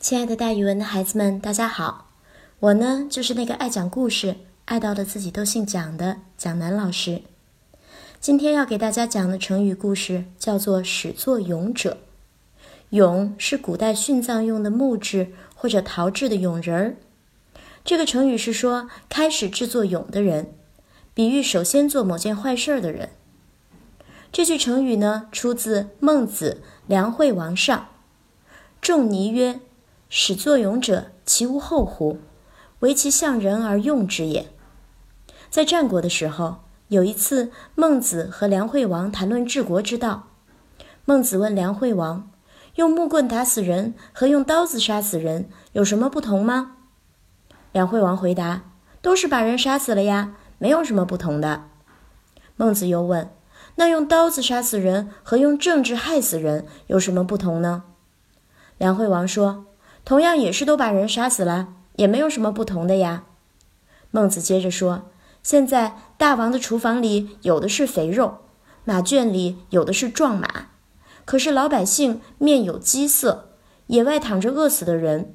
亲爱的，大语文的孩子们，大家好！我呢，就是那个爱讲故事、爱到的自己都姓蒋的蒋楠老师。今天要给大家讲的成语故事叫做“始作俑者”。俑是古代殉葬用的木质或者陶制的俑人儿。这个成语是说开始制作俑的人，比喻首先做某件坏事儿的人。这句成语呢，出自《孟子·梁惠王上》。仲尼曰。始作俑者，其无后乎？唯其向人而用之也。在战国的时候，有一次，孟子和梁惠王谈论治国之道。孟子问梁惠王：“用木棍打死人和用刀子杀死人有什么不同吗？”梁惠王回答：“都是把人杀死了呀，没有什么不同的。”孟子又问：“那用刀子杀死人和用政治害死人有什么不同呢？”梁惠王说。同样也是都把人杀死了，也没有什么不同的呀。孟子接着说：“现在大王的厨房里有的是肥肉，马圈里有的是壮马，可是老百姓面有饥色，野外躺着饿死的人，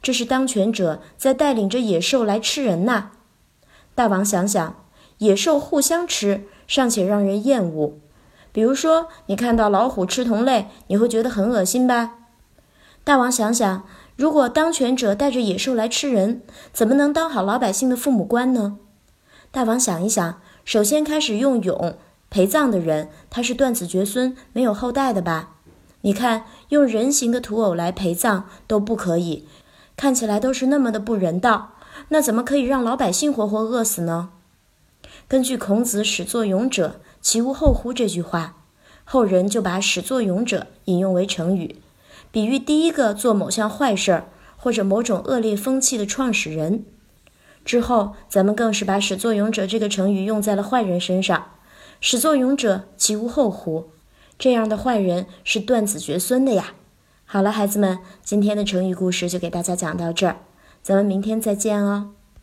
这是当权者在带领着野兽来吃人呐。大王想想，野兽互相吃尚且让人厌恶，比如说你看到老虎吃同类，你会觉得很恶心吧？大王想想。”如果当权者带着野兽来吃人，怎么能当好老百姓的父母官呢？大王想一想，首先开始用俑陪葬的人，他是断子绝孙，没有后代的吧？你看，用人形的土偶来陪葬都不可以，看起来都是那么的不人道，那怎么可以让老百姓活活饿死呢？根据孔子“始作俑者，其无后乎”这句话，后人就把“始作俑者”引用为成语。比喻第一个做某项坏事或者某种恶劣风气的创始人，之后咱们更是把“始作俑者”这个成语用在了坏人身上。始作俑者，其无后乎？这样的坏人是断子绝孙的呀。好了，孩子们，今天的成语故事就给大家讲到这儿，咱们明天再见哦。